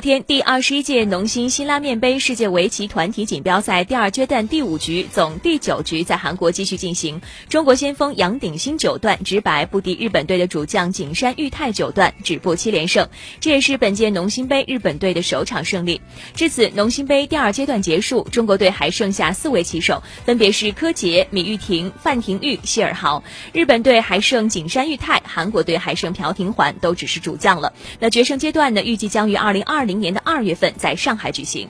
天，第二十一届农心辛拉面杯世界围棋团体锦标赛第二阶段第五局总第九局在韩国继续进行。中国先锋杨鼎新九段直白不敌日本队的主将景山裕太九段，止步七连胜。这也是本届农心杯日本队的首场胜利。至此，农心杯第二阶段结束，中国队还剩下四位棋手，分别是柯洁、米玉婷、范廷钰、谢尔豪。日本队还剩景山裕太，韩国队还剩朴廷桓，都只是主将了。那决胜阶段呢，预计将于二零二零年的二月份在上海举行。